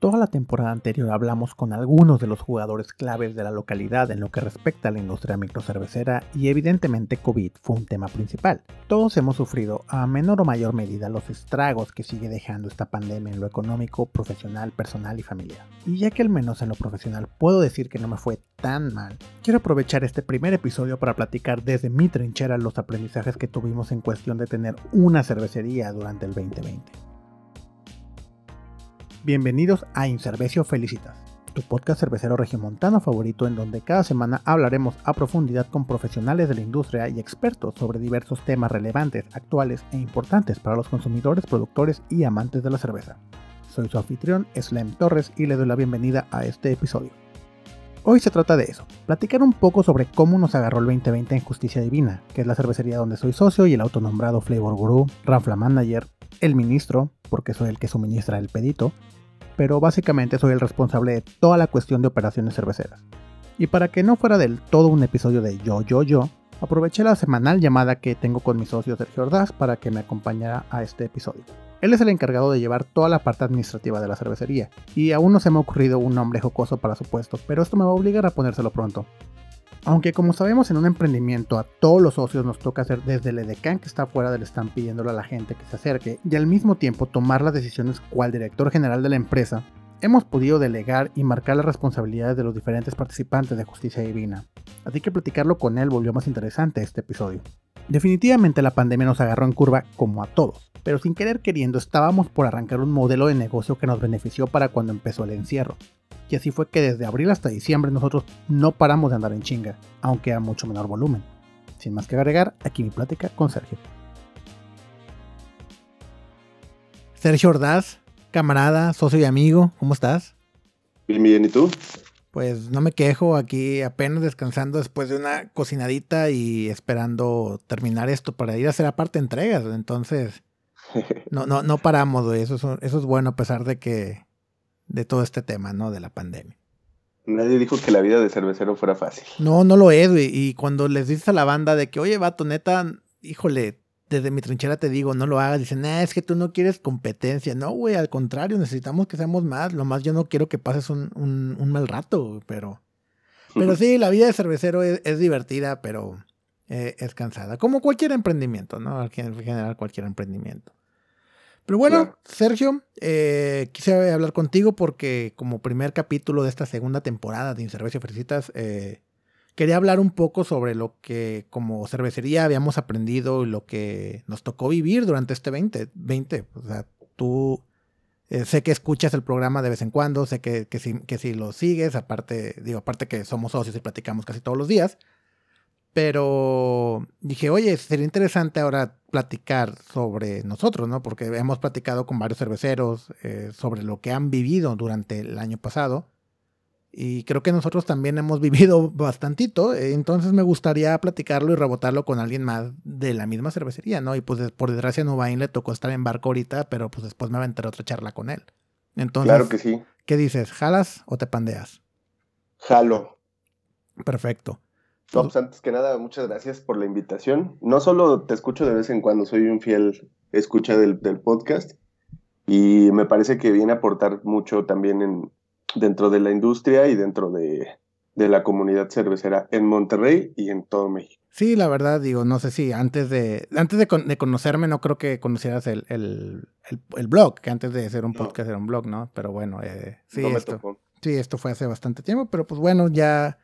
Toda la temporada anterior hablamos con algunos de los jugadores claves de la localidad en lo que respecta a la industria microcervecera y evidentemente COVID fue un tema principal. Todos hemos sufrido a menor o mayor medida los estragos que sigue dejando esta pandemia en lo económico, profesional, personal y familiar. Y ya que al menos en lo profesional puedo decir que no me fue tan mal, quiero aprovechar este primer episodio para platicar desde mi trinchera los aprendizajes que tuvimos en cuestión de tener una cervecería durante el 2020. Bienvenidos a Incervecio Felicitas, tu podcast cervecero regiomontano favorito en donde cada semana hablaremos a profundidad con profesionales de la industria y expertos sobre diversos temas relevantes, actuales e importantes para los consumidores, productores y amantes de la cerveza. Soy su anfitrión, Slem Torres, y le doy la bienvenida a este episodio. Hoy se trata de eso, platicar un poco sobre cómo nos agarró el 2020 en Justicia Divina, que es la cervecería donde soy socio y el autonombrado Flavor Guru, Ranfla Manager, el ministro, porque soy el que suministra el pedito, pero básicamente soy el responsable de toda la cuestión de operaciones cerveceras. Y para que no fuera del todo un episodio de yo, yo, yo, aproveché la semanal llamada que tengo con mi socio Sergio Ordaz para que me acompañara a este episodio. Él es el encargado de llevar toda la parte administrativa de la cervecería, y aún no se me ha ocurrido un nombre jocoso para su puesto, pero esto me va a obligar a ponérselo pronto. Aunque como sabemos en un emprendimiento a todos los socios nos toca hacer desde el edecán que está fuera del stand pidiéndole a la gente que se acerque y al mismo tiempo tomar las decisiones cual director general de la empresa, hemos podido delegar y marcar las responsabilidades de los diferentes participantes de Justicia Divina. Así que platicarlo con él volvió más interesante este episodio. Definitivamente la pandemia nos agarró en curva como a todos, pero sin querer queriendo estábamos por arrancar un modelo de negocio que nos benefició para cuando empezó el encierro. Y así fue que desde abril hasta diciembre nosotros no paramos de andar en chinga, aunque a mucho menor volumen. Sin más que agregar, aquí mi plática con Sergio. Sergio Ordaz, camarada, socio y amigo, ¿cómo estás? Bien, bien, ¿y tú? Pues no me quejo, aquí apenas descansando después de una cocinadita y esperando terminar esto para ir a hacer aparte entregas. Entonces, no, no, no paramos, Eso es, eso es bueno a pesar de que de todo este tema, ¿no? De la pandemia. Nadie dijo que la vida de cervecero fuera fácil. No, no lo es, güey. Y cuando les dices a la banda de que, oye, vato, neta, híjole, desde mi trinchera te digo, no lo hagas. Dicen, ah, es que tú no quieres competencia. No, güey, al contrario, necesitamos que seamos más. Lo más yo no quiero que pases un, un, mal rato, pero... Pero sí, la vida de cervecero es, divertida, pero eh, es cansada. Como cualquier emprendimiento, ¿no? En general, cualquier emprendimiento. Pero bueno, Sergio, eh, quise hablar contigo porque como primer capítulo de esta segunda temporada de Incervecio Felicitas, eh, quería hablar un poco sobre lo que como cervecería habíamos aprendido y lo que nos tocó vivir durante este 2020. O sea, tú eh, sé que escuchas el programa de vez en cuando, sé que, que, si, que si lo sigues, aparte, digo, aparte que somos socios y platicamos casi todos los días. Pero dije, oye, sería interesante ahora platicar sobre nosotros, ¿no? Porque hemos platicado con varios cerveceros eh, sobre lo que han vivido durante el año pasado. Y creo que nosotros también hemos vivido bastantito. Entonces me gustaría platicarlo y rebotarlo con alguien más de la misma cervecería, ¿no? Y pues por desgracia a Nubain le tocó estar en barco ahorita, pero pues después me va a enterar otra charla con él. Entonces, claro que sí. ¿Qué dices? ¿Jalas o te pandeas? Jalo. Perfecto. No, pues antes que nada, muchas gracias por la invitación. No solo te escucho de vez en cuando, soy un fiel escucha del, podcast y me parece que viene a aportar mucho también en, dentro de la industria y dentro de, la comunidad cervecera en Monterrey y en todo México. Sí, la verdad, digo, no sé si antes de antes de, conocerme no creo que conocieras el, el, blog, que antes de ser un podcast era un blog, ¿no? Pero bueno, eh, sí, esto, sí, esto fue hace bastante tiempo, pero pues bueno, ya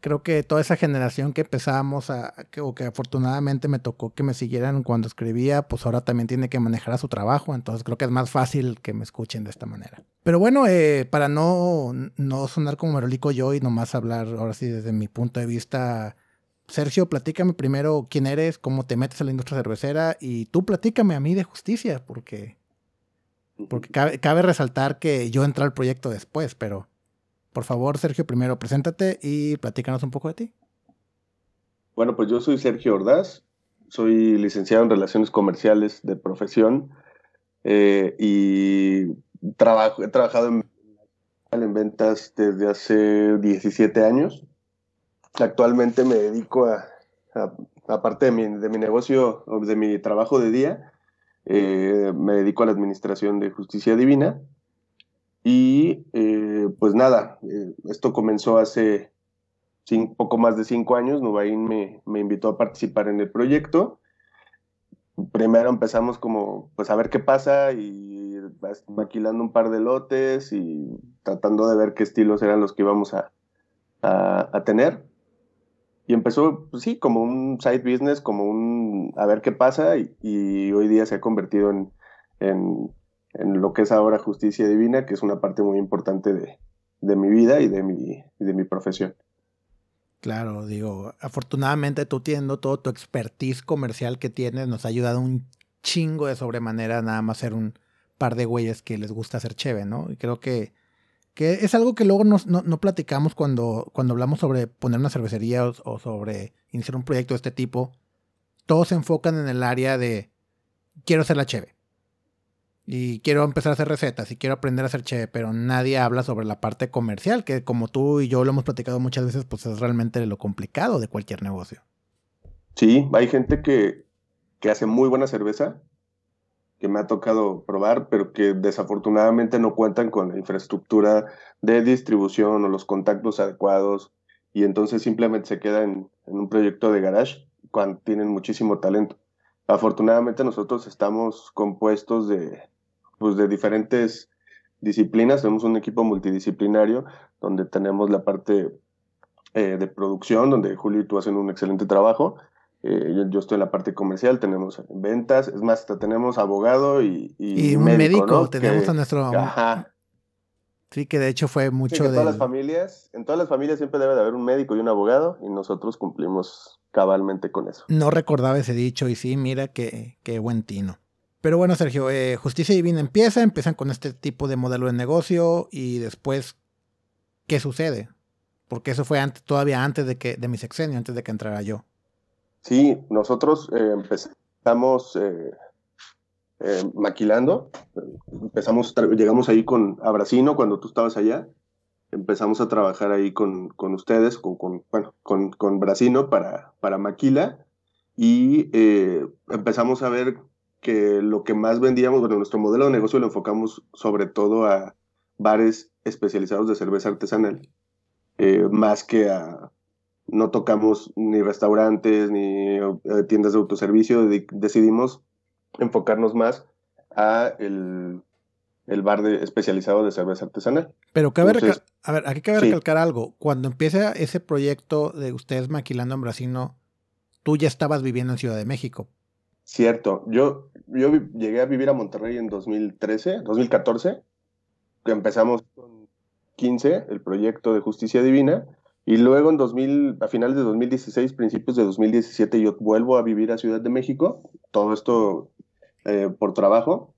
creo que toda esa generación que empezamos a, que, o que afortunadamente me tocó que me siguieran cuando escribía, pues ahora también tiene que manejar a su trabajo, entonces creo que es más fácil que me escuchen de esta manera. Pero bueno, eh, para no, no sonar como merolico yo y nomás hablar ahora sí desde mi punto de vista, Sergio, platícame primero quién eres, cómo te metes a la industria cervecera y tú platícame a mí de justicia, porque, porque cabe, cabe resaltar que yo entré al proyecto después, pero... Por favor, Sergio, primero preséntate y platícanos un poco de ti. Bueno, pues yo soy Sergio Ordaz, soy licenciado en Relaciones Comerciales de profesión eh, y trabajo, he trabajado en, en, ventas desde hace 17 años. Actualmente me dedico a, aparte de mi, de mi negocio, de mi trabajo de día, eh, me dedico a la administración de justicia divina Y eh, pues nada, eh, esto comenzó hace poco más de cinco años. Nubain me, me invitó a participar en el proyecto. Primero empezamos como pues a ver qué pasa y maquilando un par de lotes y tratando de ver qué estilos eran los que íbamos a, a, tener. Y empezó, pues sí, como un side business, como un a ver qué pasa, y, hoy día se ha convertido en, en, lo que es ahora justicia divina, que es una parte muy importante de, de mi vida y de mi, de mi profesión. Claro, digo, afortunadamente tú teniendo todo tu expertise comercial que tienes, nos ha ayudado un chingo de sobremanera nada más ser un par de güeyes que les gusta hacer cheve, ¿no? Y creo que que es algo que luego no, no, platicamos cuando, cuando hablamos sobre poner una cervecería o, sobre iniciar un proyecto de este tipo. Todos se enfocan en el área de quiero hacer la cheve. Y quiero empezar a hacer recetas y quiero aprender a hacer cheve, pero nadie habla sobre la parte comercial, que como tú y yo lo hemos platicado muchas veces, pues es realmente lo complicado de cualquier negocio. Sí, hay gente que, que hace muy buena cerveza, que me ha tocado probar, pero que desafortunadamente no cuentan con la infraestructura de distribución o los contactos adecuados y entonces simplemente se quedan en, un proyecto de garage cuando tienen muchísimo talento. Afortunadamente nosotros estamos compuestos de, pues de diferentes disciplinas, tenemos un equipo multidisciplinario donde tenemos la parte eh, de producción, donde Julio y tú hacen un excelente trabajo, eh, yo, estoy en la parte comercial, tenemos ventas, es más, tenemos abogado y, y, un médico, tenemos a nuestro... Sí, que de hecho fue mucho de... En todas las familias, en todas las familias siempre debe de haber un médico y un abogado y nosotros cumplimos cabalmente con eso. No recordaba ese dicho y sí, mira qué, qué buen tino. Pero bueno, Sergio, eh, Justicia Divina empieza, empiezan con este tipo de modelo de negocio y después, ¿qué sucede? Porque eso fue antes, todavía antes de que de mi sexenio, antes de que entrara yo. Sí, nosotros eh, empezamos eh, maquilando, empezamos, llegamos ahí con Abracino cuando tú estabas allá, empezamos a trabajar ahí con, con ustedes, con, con, bueno, con, con Bracino para, para Maquila y empezamos a ver que lo que más vendíamos, bueno, nuestro modelo de negocio lo enfocamos sobre todo a bares especializados de cerveza artesanal, más que a no tocamos ni restaurantes ni eh, tiendas de autoservicio, decidimos enfocarnos más a el, bar de, especializado de cerveza artesanal. Pero cabe a ver, aquí cabe recalcar algo. Cuando empieza ese proyecto de ustedes maquilando en Brasino, tú ya estabas viviendo en Ciudad de México. Cierto. Yo, yo llegué a vivir a Monterrey en 2013, 2014. Empezamos con 15, el proyecto de Justicia Divina y luego en 2000, a finales de 2016, principios de 2017, yo vuelvo a vivir a Ciudad de México, todo esto eh, por trabajo.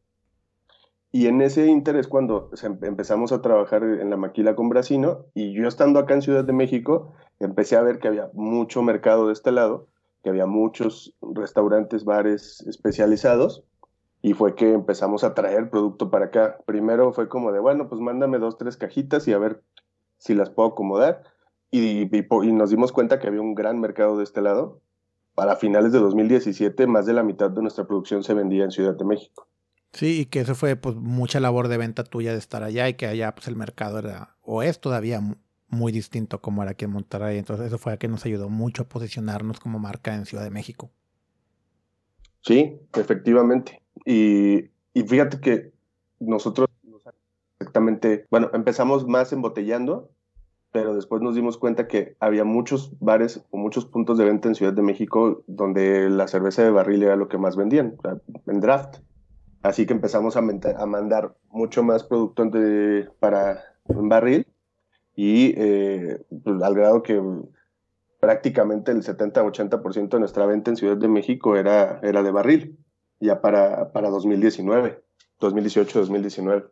Y en ese interés cuando empezamos a trabajar en la maquila con Brasino y yo estando acá en Ciudad de México, empecé a ver que había mucho mercado de este lado, que había muchos restaurantes, bares especializados y fue que empezamos a traer producto para acá. Primero fue como de, bueno, pues mándame dos, tres cajitas y a ver si las puedo acomodar y, nos dimos cuenta que había un gran mercado de este lado. Para finales de 2017, más de la mitad de nuestra producción se vendía en Ciudad de México. Sí, y que eso fue pues mucha labor de venta tuya de estar allá y que allá pues el mercado era o es todavía muy distinto como era aquí en Monterrey. Entonces eso fue a que nos ayudó mucho a posicionarnos como marca en Ciudad de México. Sí, efectivamente. Y, y fíjate que nosotros exactamente, bueno, empezamos más embotellando pero después nos dimos cuenta que había muchos bares o muchos puntos de venta en Ciudad de México donde la cerveza de barril era lo que más vendían, en draft. Así que empezamos a, mandar mucho más producto para en barril y eh, pues, al grado que prácticamente el 70-80% de nuestra venta en Ciudad de México era, era de barril, ya para, para 2019, 2018-2019.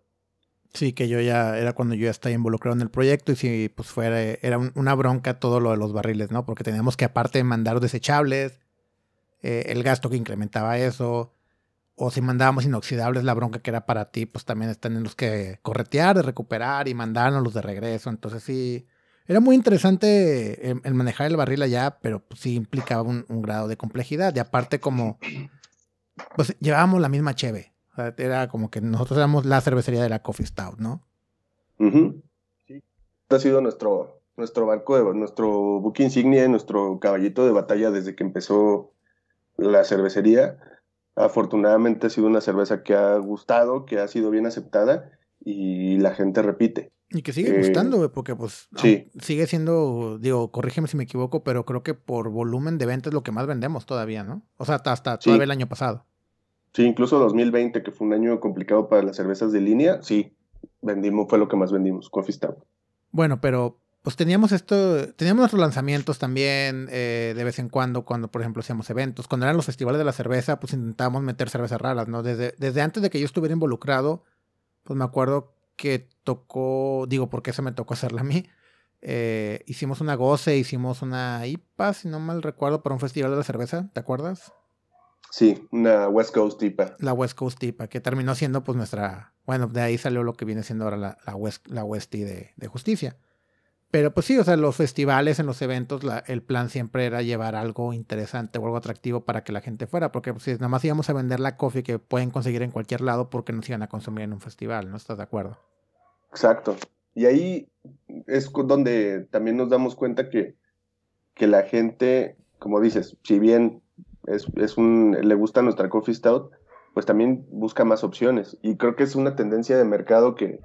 Sí, que yo ya era cuando yo ya estaba involucrado en el proyecto y si pues fuera, era una bronca todo lo de los barriles, ¿no? Porque teníamos que aparte mandar desechables, eh, el gasto que incrementaba eso, o si mandábamos inoxidables, la bronca que era para ti, pues también están en los que corretear, de recuperar y mandarnos los de regreso. Entonces sí, era muy interesante el, manejar el barril allá, pero pues, sí implicaba un, un, grado de complejidad. Y aparte como, pues llevábamos la misma cheve era como que nosotros éramos la cervecería de la Coffee Stout, ¿no? Sí. Este ha sido nuestro, nuestro barco, de, nuestro buque insignia, nuestro caballito de batalla desde que empezó la cervecería. Afortunadamente ha sido una cerveza que ha gustado, que ha sido bien aceptada y la gente repite. Y que sigue gustando, porque pues sí. sigue siendo, digo, corrígeme si me equivoco, pero creo que por volumen de ventas es lo que más vendemos todavía, ¿no? O sea, hasta, hasta todavía el año pasado. Sí, incluso 2020, que fue un año complicado para las cervezas de línea, sí, vendimos, fue lo que más vendimos, Coffee Stout. Bueno, pero pues teníamos esto, teníamos nuestros lanzamientos también eh, de vez en cuando, cuando por ejemplo hacíamos eventos. Cuando eran los festivales de la cerveza, pues intentábamos meter cervezas raras, ¿no? Desde, desde antes de que yo estuviera involucrado, pues me acuerdo que tocó, digo, porque se me tocó hacerla a mí. Eh, hicimos una goce, hicimos una IPA, si no mal recuerdo, para un festival de la cerveza, ¿te acuerdas? Sí, una West Coast IPA. La West Coast IPA, que terminó siendo pues nuestra, bueno, de ahí salió lo que viene siendo ahora la, la West, la Westy de, de Justicia. Pero pues sí, o sea, los festivales, en los eventos, el plan siempre era llevar algo interesante o algo atractivo para que la gente fuera, porque pues, nada más íbamos a vender la coffee que pueden conseguir en cualquier lado porque nos iban a consumir en un festival, ¿no estás de acuerdo? Exacto. Y ahí es donde también nos damos cuenta que, que la gente, como dices, si bien es, es un, le gusta nuestra coffee stout, pues también busca más opciones. Y creo que es una tendencia de mercado que,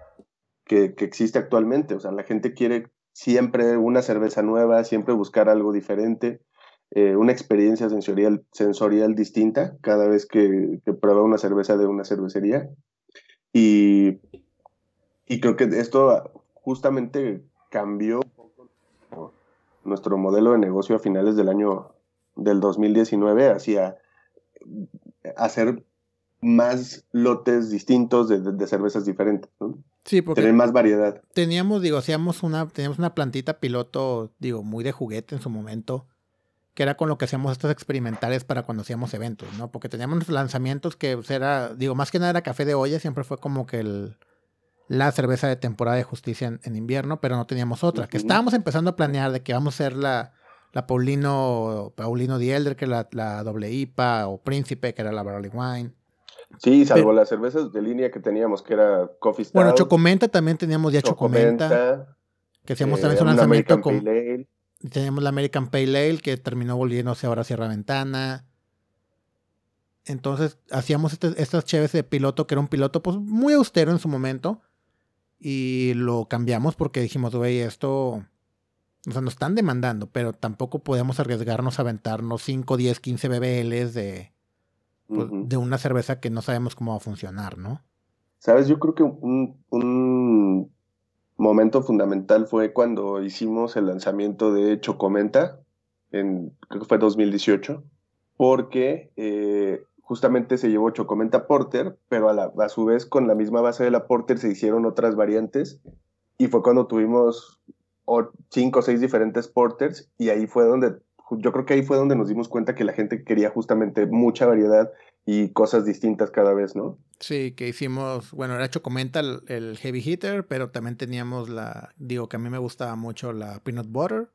que existe actualmente. O sea, la gente quiere siempre una cerveza nueva, siempre buscar algo diferente, eh, una experiencia sensorial, sensorial distinta cada vez que, prueba una cerveza de una cervecería. Y, y creo que esto justamente cambió nuestro modelo de negocio a finales del año del 2019 hacia hacer más lotes distintos de, cervezas diferentes. Sí, porque tener más variedad. Teníamos, digo, hacíamos una, teníamos una plantita piloto, digo, muy de juguete en su momento, que era con lo que hacíamos estos experimentales para cuando hacíamos eventos, ¿no? Porque teníamos lanzamientos que pues, era, digo, más que nada era café de olla, siempre fue como que el, la cerveza de temporada de justicia en, invierno, pero no teníamos otra. Que estábamos empezando a planear de que vamos a hacer la, la Paulino, Paulino Dielder, que era la, la doble IPA, o Príncipe, que era la Barley Wine. Sí, salvo las cervezas de línea que teníamos, que era Coffee Stout. Bueno, Chocomenta también teníamos ya Chocomenta. que hacíamos también su eh, lanzamiento con... Teníamos la American Pale Ale, que terminó volviéndose ahora Sierra Ventana. Entonces, hacíamos este, estas cheves de piloto, que era un piloto pues muy austero en su momento. Y lo cambiamos porque dijimos, güey, esto... O sea, nos están demandando, pero tampoco podemos arriesgarnos a aventarnos 5, 10, 15 BBLs de pues, de una cerveza que no sabemos cómo va a funcionar, ¿no? Sabes, yo creo que un, momento fundamental fue cuando hicimos el lanzamiento de Chocomenta, en, creo que fue 2018, porque eh, justamente se llevó Chocomenta Porter, pero a, la, a su vez con la misma base de la Porter se hicieron otras variantes y fue cuando tuvimos cinco o seis diferentes Porters y ahí fue donde yo creo que ahí fue donde nos dimos cuenta que la gente quería justamente mucha variedad y cosas distintas cada vez, ¿no? Sí, que hicimos, bueno, era Chocomenta el, el Heavy Hitter, pero también teníamos la, digo que a mí me gustaba mucho la Peanut Butter.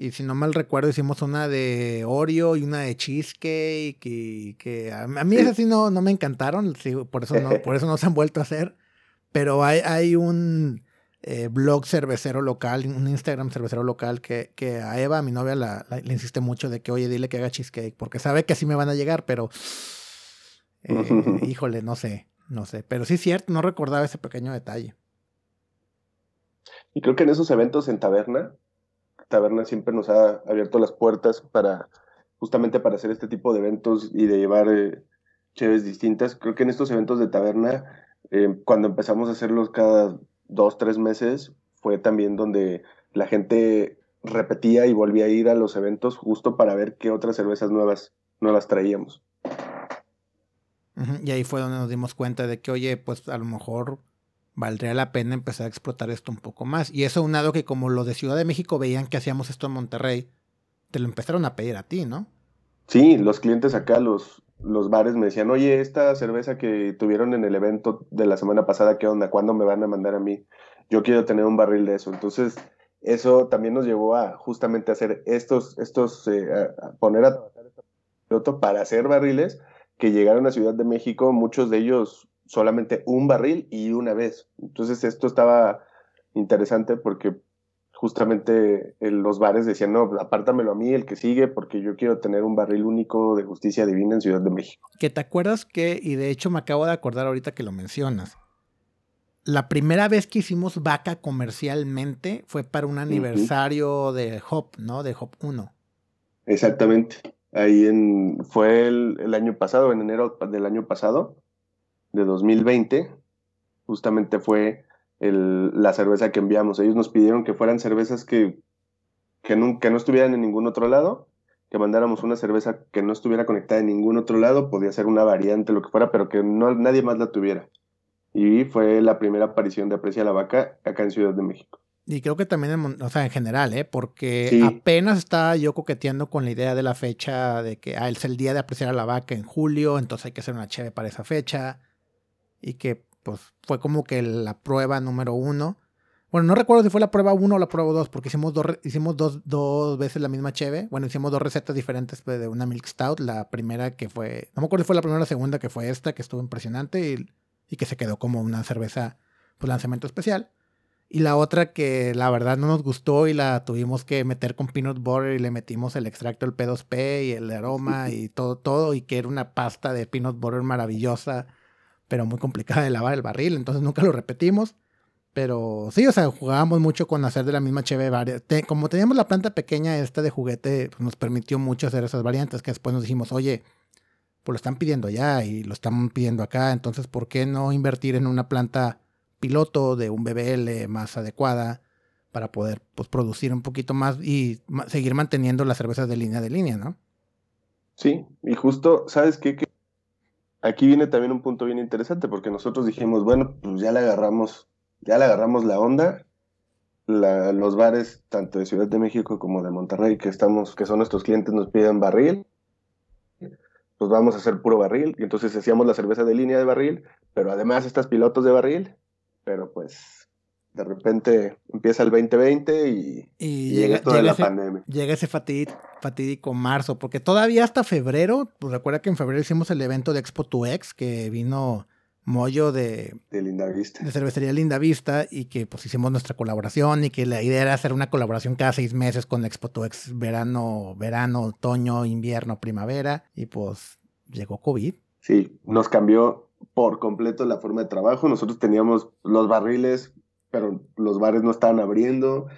Y si no mal recuerdo, hicimos una de Oreo y una de Cheesecake. Y que a, mí esas sí no, no me encantaron. por, eso no, por eso no se han vuelto a hacer. Pero hay, hay un eh, blog cervecero local, un Instagram cervecero local que, que a Eva, mi novia, la, le insiste mucho de que, oye, dile que haga cheesecake, porque sabe que así me van a llegar, pero eh, híjole, no sé, no sé. Pero sí es cierto, no recordaba ese pequeño detalle. Y creo que en esos eventos en Taberna, Taberna siempre nos ha abierto las puertas para justamente para hacer este tipo de eventos y de llevar eh, cheves distintas. Creo que en estos eventos de Taberna, cuando empezamos a hacerlos cada dos, tres meses fue también donde la gente repetía y volvía a ir a los eventos justo para ver qué otras cervezas nuevas, nuevas traíamos. Y ahí fue donde nos dimos cuenta de que, oye, pues a lo mejor valdría la pena empezar a explotar esto un poco más. Y eso unado que como los de Ciudad de México veían que hacíamos esto en Monterrey, te lo empezaron a pedir a ti, ¿no? Sí, los clientes acá, los, los bares me decían, oye, esta cerveza que tuvieron en el evento de la semana pasada, ¿qué onda? ¿Cuándo me van a mandar a mí? Yo quiero tener un barril de eso. Entonces, eso también nos llevó a justamente hacer estos, estos, eh, poner a trabajar este piloto para hacer barriles que llegaron a Ciudad de México, muchos de ellos solamente un barril y una vez. Entonces esto estaba interesante porque justamente los bares decían, no, apártamelo a mí, el que sigue, porque yo quiero tener un barril único de justicia divina en Ciudad de México. Que te acuerdas que, y de hecho me acabo de acordar ahorita que lo mencionas, la primera vez que hicimos vaca comercialmente fue para un aniversario de Hop, ¿no? De Hop 1. Exactamente. Ahí en, fue el, año pasado, en enero del año pasado, de 2020, justamente fue la cerveza que enviamos. Ellos nos pidieron que fueran cervezas que, que, no, no estuvieran en ningún otro lado, que mandáramos una cerveza que no estuviera conectada en ningún otro lado, podía ser una variante, lo que fuera, pero que no, nadie más la tuviera. Y fue la primera aparición de Aprecia la Vaca acá en Ciudad de México. Y creo que también, en, o sea, en general, ¿eh? Porque apenas estaba yo coqueteando con la idea de la fecha de que ah, es el día de apreciar a la vaca en julio, entonces hay que hacer una cheve para esa fecha. Y que, pues, fue como que la prueba número uno. Bueno, no recuerdo si fue la prueba uno o la prueba dos, porque hicimos, dos, hicimos dos, dos veces la misma cheve. Bueno, hicimos dos recetas diferentes pues, de una Milk Stout. La primera que fue, no me acuerdo si fue la primera o la segunda, que fue esta, que estuvo impresionante y, y que se quedó como una cerveza, pues, lanzamiento especial. Y la otra que la verdad no nos gustó y la tuvimos que meter con peanut butter y le metimos el extracto del P2P y el aroma y todo, todo. Y que era una pasta de peanut butter maravillosa, pero muy complicada de lavar el barril. Entonces nunca lo repetimos. Pero sí, o sea, jugábamos mucho con hacer de la misma cheve varias. como teníamos la planta pequeña esta de juguete, pues nos permitió mucho hacer esas variantes que después nos dijimos, oye, pues lo están pidiendo allá y lo están pidiendo acá. Entonces, ¿por qué no invertir en una planta piloto de un BBL más adecuada para poder pues, producir un poquito más y seguir manteniendo las cervezas de línea de línea, ¿no? Sí, y justo, ¿sabes qué? Aquí viene también un punto bien interesante porque nosotros dijimos, bueno, pues ya le agarramos, ya le agarramos la onda. los bares, tanto de Ciudad de México como de Monterrey, que estamos, que son nuestros clientes, nos piden barril pues vamos a hacer puro barril. Y entonces hacíamos la cerveza de línea de barril, pero además estas pilotos de barril pero pues de repente empieza el 2020 y, llega, esto de la pandemia. Llega ese fatídico, marzo, porque todavía hasta febrero, pues recuerda que en febrero hicimos el evento de Expo 2X, que vino Moyo de, de Linda Vista. De Cervecería Linda Vista y que pues hicimos nuestra colaboración y que la idea era hacer una colaboración cada seis meses con Expo 2X, verano, verano, otoño, invierno, primavera y pues llegó COVID. Sí, nos cambió por completo la forma de trabajo. Nosotros teníamos los barriles, pero los bares no estaban abriendo.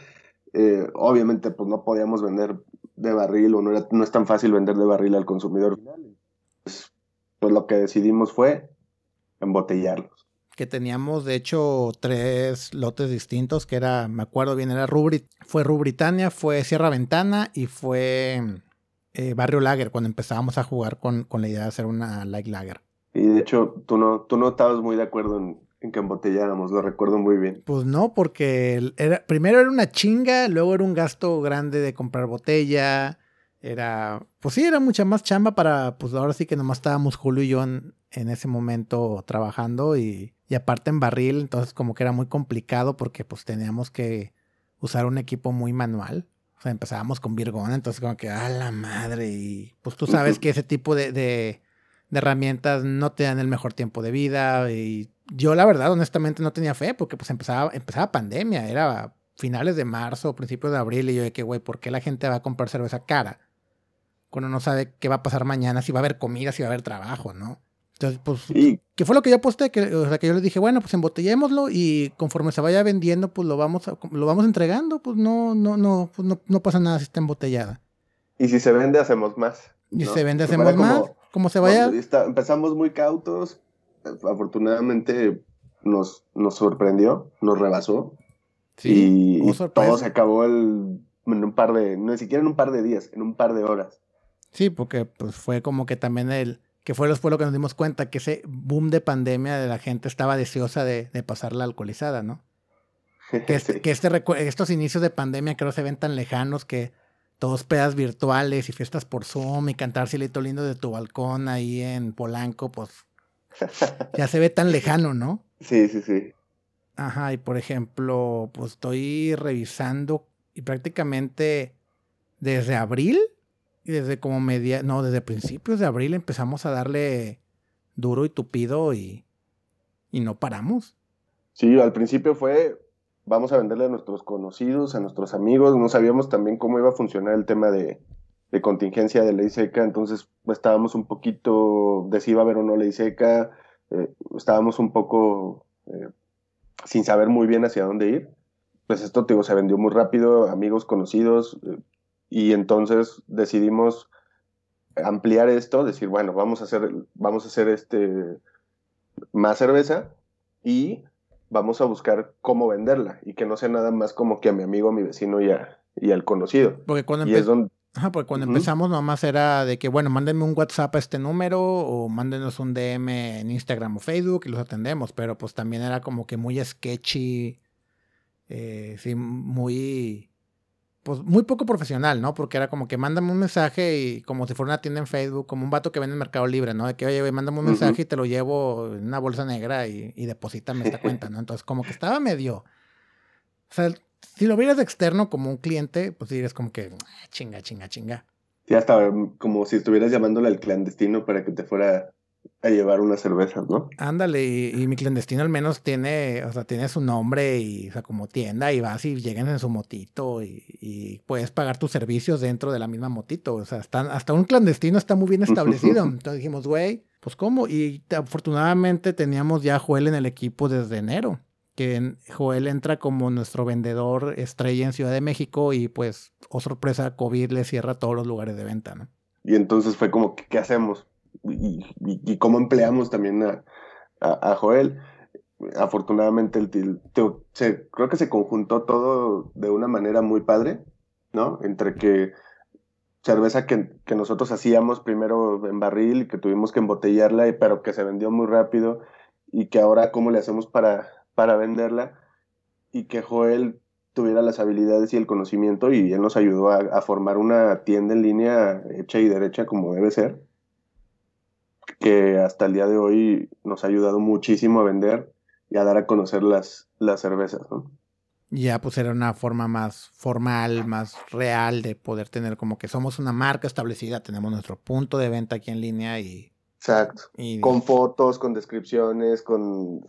Eh, obviamente, pues no podíamos vender de barril o no, era, no es tan fácil vender de barril al consumidor final. Pues, pues lo que decidimos fue embotellarlos. Que teníamos, de hecho, tres lotes distintos, que era, me acuerdo bien, era Rubri, fue Rubritania, fue Sierra Ventana y fue eh, Barrio Lager, cuando empezábamos a jugar con, con la idea de hacer una Light Lager. Y de hecho, tú no, tú no estabas muy de acuerdo en, que embotelláramos, lo recuerdo muy bien. Pues no, porque era, primero era una chinga, luego era un gasto grande de comprar botella, era, pues sí, era mucha más chamba para, pues ahora sí que nomás estábamos Julio y yo en, ese momento trabajando y, y, aparte en barril, entonces como que era muy complicado porque pues teníamos que usar un equipo muy manual. O sea, empezábamos con Virgón, entonces como que, a la madre, y pues tú sabes que ese tipo de de herramientas no te dan el mejor tiempo de vida. Y yo, la verdad, honestamente, no tenía fe porque pues empezaba, empezaba pandemia. Era finales de marzo, principios de abril. Y yo de que, güey, ¿por qué la gente va a comprar cerveza cara? Cuando no sabe qué va a pasar mañana, si va a haber comida, si va a haber trabajo, ¿no? Entonces, pues, ¿qué fue lo que yo aposté? Que, o sea, que yo les dije, bueno, pues embotellémoslo y conforme se vaya vendiendo, pues lo vamos, lo vamos entregando, pues no, no, no, pues no, no pasa nada si está embotellada. Y si se vende, hacemos más. Y si se vende, hacemos más. ¿Cómo se vaya? empezamos muy cautos. Afortunadamente nos, nos sorprendió, nos rebasó. Sí, y, todo se acabó en un par de, ni siquiera en un par de días, en un par de horas. Sí, porque pues fue como que también el, que fue, fue lo que nos dimos cuenta, que ese boom de pandemia de la gente estaba deseosa de, de pasarla alcoholizada, ¿no? Que, este, que este, estos inicios de pandemia creo se ven tan lejanos que todos pedas virtuales y fiestas por Zoom y cantar Cielito Lindo de tu balcón ahí en Polanco, pues ya se ve tan lejano, ¿no? Sí, sí, sí. Ajá, y por ejemplo, pues estoy revisando y prácticamente desde abril, y desde como media, no, desde principios de abril empezamos a darle duro y tupido y, y no paramos. Sí, al principio fue, vamos a venderle a nuestros conocidos, a nuestros amigos, no sabíamos también cómo iba a funcionar el tema de, contingencia de ley seca, entonces estábamos un poquito de si iba a haber o no ley seca, eh, estábamos un poco eh, sin saber muy bien hacia dónde ir. Pues esto, digo, se vendió muy rápido, amigos, conocidos, eh, y entonces decidimos ampliar esto, decir, bueno, vamos a hacer, vamos a hacer este más cerveza y vamos a buscar cómo venderla y que no sea nada más como que a mi amigo, a mi vecino y, y al conocido. Porque cuando, porque cuando empezamos nomás era de que, bueno, mándenme un WhatsApp a este número o mándenos un DM en Instagram o Facebook y los atendemos, pero pues también era como que muy sketchy, eh, sí, muy pues muy poco profesional, ¿no? Porque era como que mándame un mensaje y como si fuera una tienda en Facebook, como un vato que vende en Mercado Libre, ¿no? De que, oye, mándame un mensaje y te lo llevo en una bolsa negra y, y deposítame esta cuenta, ¿no? Entonces, como que estaba medio. O sea, si lo vieras de externo como un cliente, pues dirías como que ah, chinga, chinga, chinga. Sí, hasta como si estuvieras llamándole al clandestino para que te fuera a llevar una cerveza, ¿no? Ándale, y, mi clandestino al menos tiene, o sea, tiene su nombre y, o sea, como tienda y vas y llegan en su motito y, puedes pagar tus servicios dentro de la misma motito. O sea, hasta un clandestino está muy bien establecido. Entonces dijimos, güey, pues cómo. Y afortunadamente teníamos ya a Joel en el equipo desde enero. Que Joel entra como nuestro vendedor estrella en Ciudad de México y pues, oh sorpresa, COVID le cierra todos los lugares de venta, ¿no? Y entonces fue como, ¿qué hacemos? y, cómo empleamos también a, Joel. Afortunadamente, el, creo que se conjuntó todo de una manera muy padre, ¿no? Entre que cerveza que, nosotros hacíamos primero en barril, que tuvimos que embotellarla, pero que se vendió muy rápido, y que ahora cómo le hacemos para, para venderla, y que Joel tuviera las habilidades y el conocimiento, y él nos ayudó a, a formar una tienda en línea hecha y derecha como debe ser que hasta el día de hoy nos ha ayudado muchísimo a vender y a dar a conocer las, las cervezas, ¿no? Ya, pues era una forma más formal, más real de poder tener como que somos una marca establecida, tenemos nuestro punto de venta aquí en línea y... Exacto. con fotos, con descripciones, con,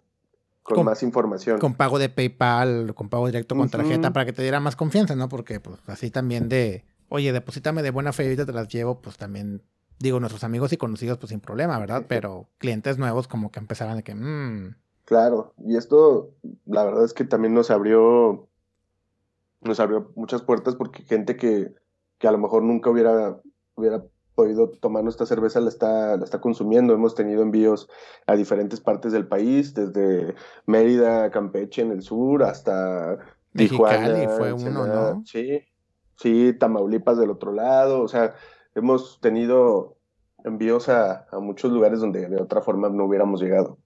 con, más información. Con pago de PayPal, con pago directo con tarjeta para que te diera más confianza, ¿no? Porque pues así también de, oye, deposítame de buena fe y ahorita te las llevo, pues también digo, nuestros amigos y conocidos, pues sin problema, ¿verdad? Pero clientes nuevos como que empezaban de que... Mmm. Claro, y esto, la verdad es que también nos abrió, nos abrió muchas puertas porque gente que, que a lo mejor nunca hubiera, hubiera podido tomar nuestra cerveza la está, la está consumiendo. Hemos tenido envíos a diferentes partes del país, desde Mérida, Campeche en el sur, hasta Tijuana. fue uno, ¿no? Sí, sí, Tamaulipas del otro lado, o sea, hemos tenido envíos a, muchos lugares donde de otra forma no hubiéramos llegado.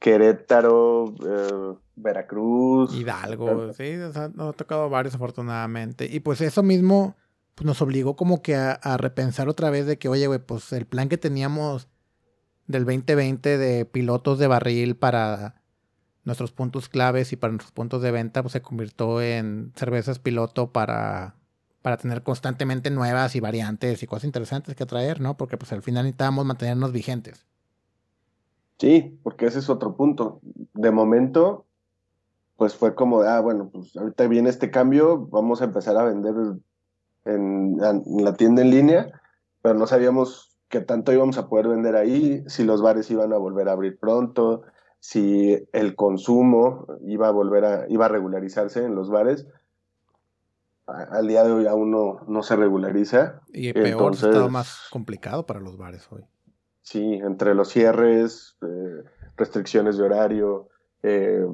Querétaro, eh, Veracruz. Hidalgo, sí, nos ha, tocado varios afortunadamente. Y pues eso mismo pues, nos obligó como que a, repensar otra vez de que, oye, güey, pues el plan que teníamos del 2020 de pilotos de barril para nuestros puntos claves y para nuestros puntos de venta, pues se convirtió en cervezas piloto para para tener constantemente nuevas y variantes y cosas interesantes que traer, ¿no? Porque pues al final necesitábamos mantenernos vigentes. Sí, porque ese es otro punto. De momento, pues fue como, ah, bueno, pues ahorita viene este cambio, vamos a empezar a vender en, la tienda en línea, pero no sabíamos qué tanto íbamos a poder vender ahí, si los bares iban a volver a abrir pronto, si el consumo iba a volver a, iba a regularizarse en los bares al día de hoy aún no, se regulariza. Y peor, ha estado más complicado para los bares hoy. Sí, entre los cierres, eh, restricciones de horario, eh,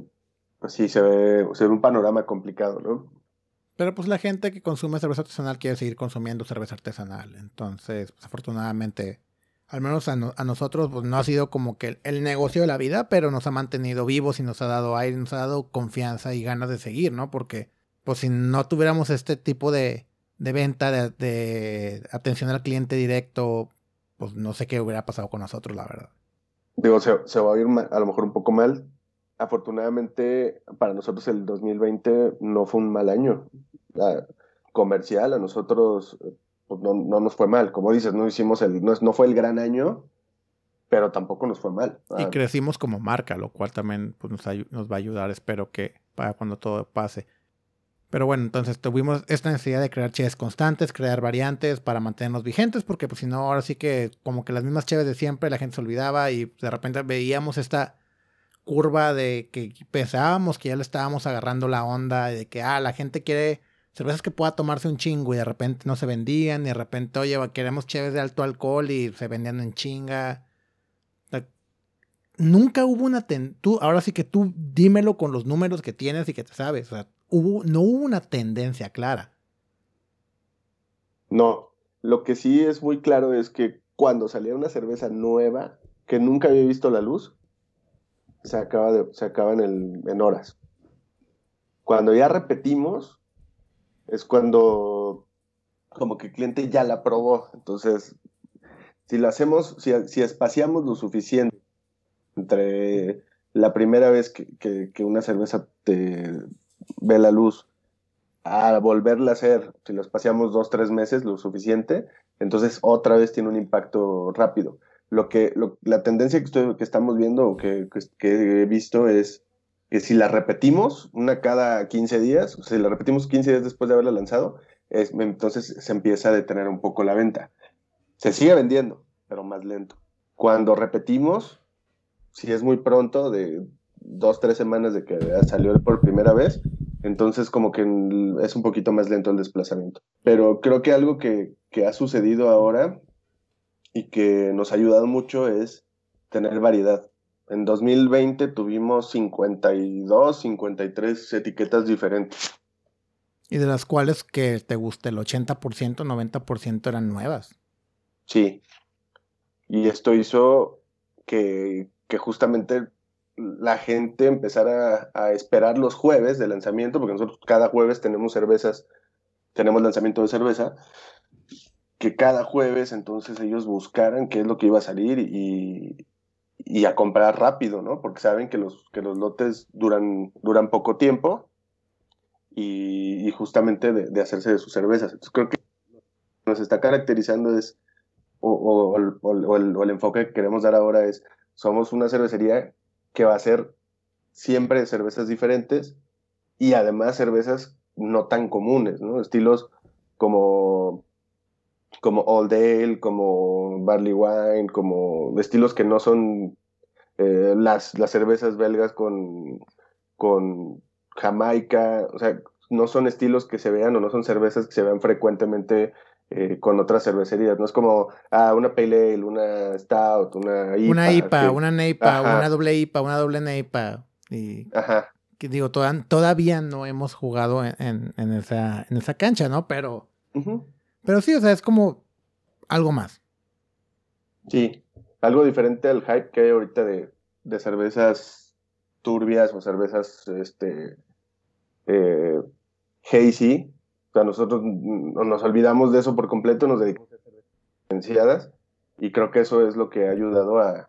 pues sí, se ve, se ve un panorama complicado, ¿no? Pero pues la gente que consume cerveza artesanal quiere seguir consumiendo cerveza artesanal. Entonces, pues, afortunadamente, al menos a, nosotros, pues no ha sido como que el, negocio de la vida, pero nos ha mantenido vivos y nos ha dado aire, nos ha dado confianza y ganas de seguir, ¿no? Porque pues si no tuviéramos este tipo de, venta, de, atención al cliente directo, pues no sé qué hubiera pasado con nosotros, la verdad. Digo, se, va a ir a lo mejor un poco mal. Afortunadamente, para nosotros el 2020 no fue un mal año. Comercial, a nosotros pues no, nos fue mal. Como dices, no hicimos el, no, no fue el gran año, pero tampoco nos fue mal. Y Ah, crecimos como marca, lo cual también pues, nos, nos va a ayudar, espero que para cuando todo pase. Pero bueno, entonces tuvimos esta necesidad de crear cheves constantes, crear variantes para mantenernos vigentes, porque pues si no, ahora sí que como que las mismas cheves de siempre, la gente se olvidaba y de repente veíamos esta curva de que pensábamos que ya le estábamos agarrando la onda, de que, ah, la gente quiere cervezas que pueda tomarse un chingo y de repente no se vendían, y de repente, oye, queremos cheves de alto alcohol y se vendían en chinga. Nunca hubo una ten tú ahora sí que tú dímelo con los números que tienes y que te sabes, hubo no hubo una tendencia clara. No, lo que sí es muy claro es que cuando salía una cerveza nueva que nunca había visto la luz, se acaba, se acaba en, en horas. Cuando ya repetimos, es cuando como que el cliente ya la probó. Entonces, si lo hacemos, si, si espaciamos lo suficiente entre la primera vez que, que- una cerveza te ve la luz a volverla a hacer, si lo espaciamos dos, tres meses, lo suficiente, entonces otra vez tiene un impacto rápido. Lo que, lo- la tendencia que, estoy- que estamos viendo o que- que he visto es que si la repetimos una cada 15 días, o si la repetimos 15 días después de haberla lanzado, es- entonces se empieza a detener un poco la venta. Se sigue vendiendo, pero más lento. Cuando repetimos, si es muy pronto, de dos, tres semanas de que salió por primera vez, entonces como que es un poquito más lento el desplazamiento. Pero creo que algo que, que ha sucedido ahora y que nos ha ayudado mucho es tener variedad. En 2020 tuvimos 52, 53 etiquetas diferentes. Y de las cuales que te guste el 80%, 90% eran nuevas. Sí. Y esto hizo que, que justamente la gente empezara a, a esperar los jueves de lanzamiento, porque nosotros cada jueves tenemos cervezas, tenemos lanzamiento de cerveza, que cada jueves entonces ellos buscaran qué es lo que iba a salir y, y a comprar rápido, ¿no? Porque saben que los, que los lotes duran, duran poco tiempo y, justamente de, hacerse de sus cervezas. Entonces creo que nos está caracterizando es o, o el- o el enfoque que queremos dar ahora es, somos una cervecería que va a ser siempre cervezas diferentes y además cervezas no tan comunes, ¿no? Estilos como, como Old Ale, como Barley Wine, como estilos que no son eh, las, las cervezas belgas con, con Jamaica, o sea, no son estilos que se vean o no son cervezas que se vean frecuentemente eh, con otras cervecerías. No es como ah, una Pale Ale, una Stout, una IPA. una IPA, que- una NEIPA, una doble IPA, una doble NEIPA. Y Ajá, que digo, toda- todavía no hemos jugado en, en- en esa, en esa cancha, ¿no? Pero, ujú, pero sí, o sea, es como algo más. sí. Algo diferente al hype que hay ahorita de, de cervezas turbias o cervezas este, eh, hazy. O sea, nosotros nos olvidamos de eso por completo, nos dedicamos a cervezas diferenciadas y creo que eso es lo que ha ayudado a,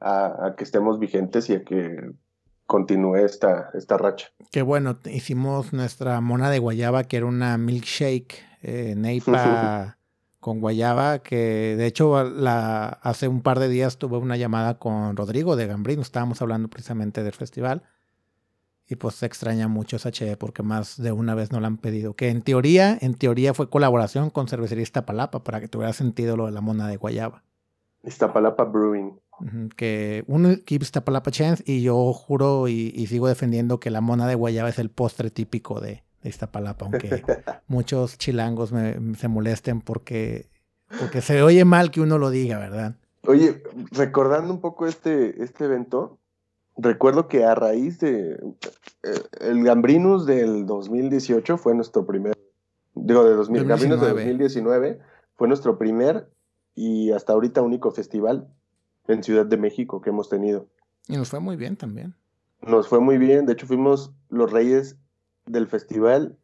a- a que estemos vigentes y a que continúe esta, esta racha. Que bueno, hicimos nuestra mona de guayaba, que era una milkshake eh, neipa con guayaba, que de hecho la, hace un par de días tuve una llamada con Rodrigo de Gambrino, estábamos hablando precisamente del festival. Y pues se extraña mucho esa cheve porque más de una vez no la han pedido. Que en teoría, en teoría fue colaboración con Cervecería Iztapalapa para que tuviera sentido lo de la mona de guayaba. Iztapalapa Brewing. Que uno keeps Iztapalapa chance y yo juro y, y sigo defendiendo que la mona de guayaba es el postre típico de, de Iztapalapa, aunque muchos chilangos me- se molesten porque, porque se oye mal que uno lo diga, ¿verdad? Oye, recordando un poco este, este evento, recuerdo que a raíz de eh, el Gambrinus del 2018 fue nuestro primer, digo, de 2000, Gambrinus de 2019. 2019 fue nuestro primer y hasta ahorita único festival en Ciudad de México que hemos tenido. Y nos fue muy bien también. Nos fue muy bien, de hecho fuimos los reyes del festival.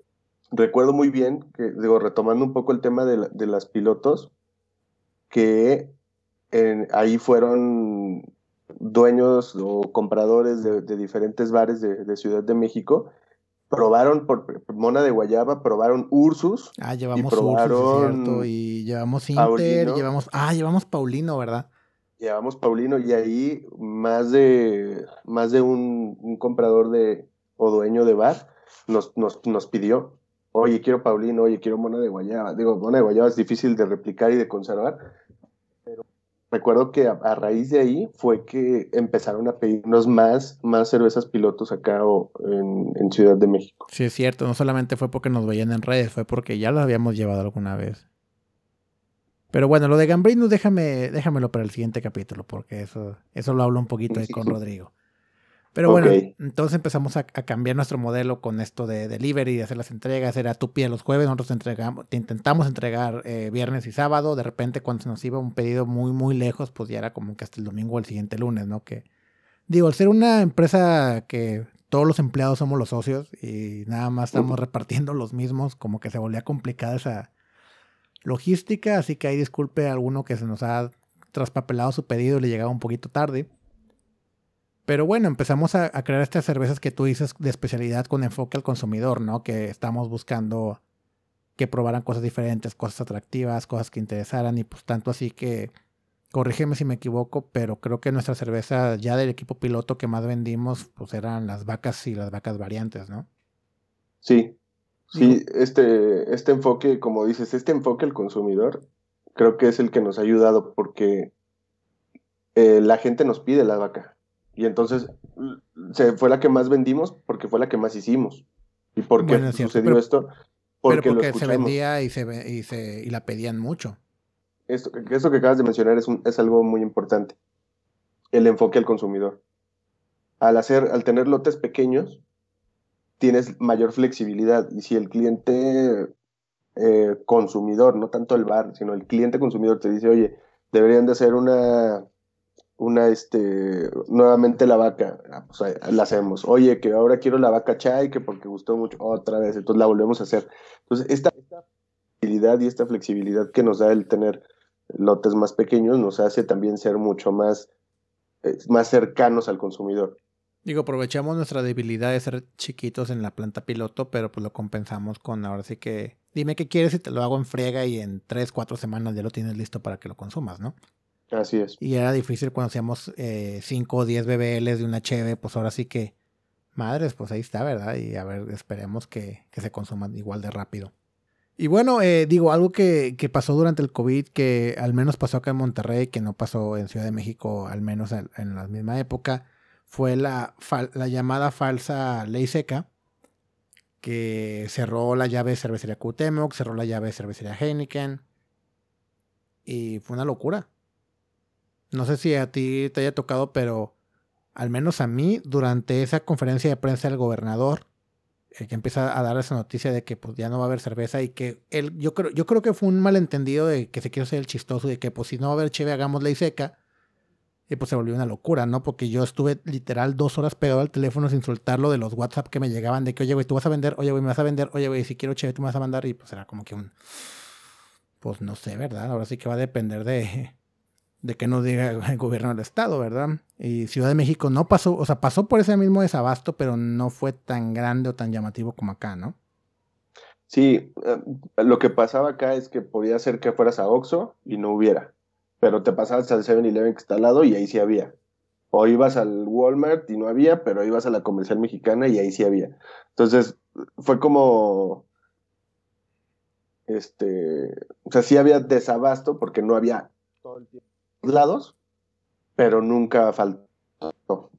Recuerdo muy bien que, digo, retomando un poco el tema de, la- de las pilotos, que en- ahí fueron dueños o compradores de, de diferentes bares de, de Ciudad de México, probaron por Mona de Guayaba, probaron Ursus, Ah, llevamos probaron Ursus, cierto, y llevamos Inter, Paulino. llevamos, ah, llevamos Paulino, ¿verdad? llevamos Paulino y ahí más de, más de un, comprador de, o dueño de bar nos, nos, pidió, oye, quiero Paulino, oye, quiero mona de guayaba. Digo, mona de guayaba es difícil de replicar y de conservar, pero recuerdo que a, raíz de ahí fue que empezaron a pedirnos más, más cervezas pilotos acá o en, en, Ciudad de México. Sí, es cierto, no solamente fue porque nos veían en redes, fue porque ya lo habíamos llevado alguna vez. Pero bueno, lo de Gambrinus déjame, déjamelo para el siguiente capítulo, porque eso, eso lo hablo un poquito ahí con Rodrigo. Pero bueno, entonces empezamos a, cambiar nuestro modelo con esto de delivery, de hacer las entregas, era tu pie los jueves, nosotros entregamos, te intentamos entregar eh, viernes y sábado, de repente cuando se nos iba un pedido muy, muy lejos, pues ya era como que hasta el domingo o el siguiente lunes, ¿no? Que digo, al ser una empresa que todos los empleados somos los socios y nada más estamos repartiendo los mismos, como que se volvía complicada esa, logística, así que ahí disculpe a alguno que se nos ha traspapelado su pedido y le llegaba un poquito tarde. Pero bueno, empezamos a, crear estas cervezas que tú dices de especialidad con enfoque al consumidor, ¿no? Que estamos buscando que probaran cosas diferentes, cosas atractivas, cosas que interesaran y pues tanto así que, corrígeme si me equivoco, pero creo que nuestra cerveza ya del equipo piloto que más vendimos pues eran las vacas y las vacas variantes, ¿no? Sí, Sí, este, este enfoque, como dices, este enfoque al consumidor, creo que es el que nos ha ayudado porque eh, la gente nos pide la vaca. Y entonces se, fue la que más vendimos porque fue la que más hicimos. ¿Y por qué sucedió esto? Porque, porque se vendía y, se, y, se, y la pedían mucho. Esto, esto que acabas de mencionar es, un, es algo muy importante. El enfoque al consumidor. Al hacer, al tener lotes pequeños, tienes mayor flexibilidad. Y si el cliente eh, consumidor, no tanto el bar, sino el cliente consumidor te dice, oye, deberían de hacer una, una, este, nuevamente la vaca, ah, pues la hacemos. Oye, que ahora quiero la vaca chai, que porque gustó mucho, otra vez, entonces la volvemos a hacer. Entonces, esta, esta flexibilidad y esta flexibilidad que nos da el tener lotes más pequeños nos hace también ser mucho más, eh, más cercanos al consumidor. Digo, aprovechamos nuestra debilidad de ser chiquitos en la planta piloto, pero pues lo compensamos con ahora sí que dime qué quieres y te lo hago en friega y en 3, 4 semanas ya lo tienes listo para que lo consumas, ¿no? Así es. Y era difícil cuando hacíamos 5 eh, o 10 BBLs de una cheve, pues ahora sí que, madres, pues ahí está, ¿verdad? Y a ver, esperemos que, se consuman igual de rápido. Y bueno, eh, digo, algo que, que, pasó durante el COVID, que al menos pasó acá en Monterrey, que no pasó en Ciudad de México, al menos en la misma época, fue la, la llamada falsa ley seca, que cerró la llave de cervecería Cuauhtémoc, cerró la llave de cervecería Heineken, y fue una locura. No sé si a ti te haya tocado, pero al menos a mí, durante esa conferencia de prensa del gobernador, eh, que empieza a dar esa noticia de que pues, ya no va a haber cerveza y que él, yo creo, yo creo que fue un malentendido de que se quiso ser el chistoso de que pues si no va a haber cheve hagamos ley seca y pues se volvió una locura, ¿no? Porque yo estuve literal dos horas pegado al teléfono sin soltarlo de los WhatsApp que me llegaban de que, oye, güey, tú vas a vender, oye, güey, me vas a vender, oye, güey, si quiero chévere, tú me vas a mandar. Y pues era como que un. Pues no sé, ¿verdad? Ahora sí que va a depender de, de que nos diga el gobierno del estado, ¿verdad? Y Ciudad de México no pasó, o sea, pasó por ese mismo desabasto, pero no fue tan grande o tan llamativo como acá, ¿no? Sí, eh, lo que pasaba acá es que podía ser que fueras a Oxxo y no hubiera pero te pasabas al 7-Eleven que está al lado y ahí sí había. O ibas al Walmart y no había, pero ibas a la comercial mexicana y ahí sí había. Entonces, fue como. Este. O sea, sí había desabasto porque no había todo el tiempo lados, pero nunca faltó.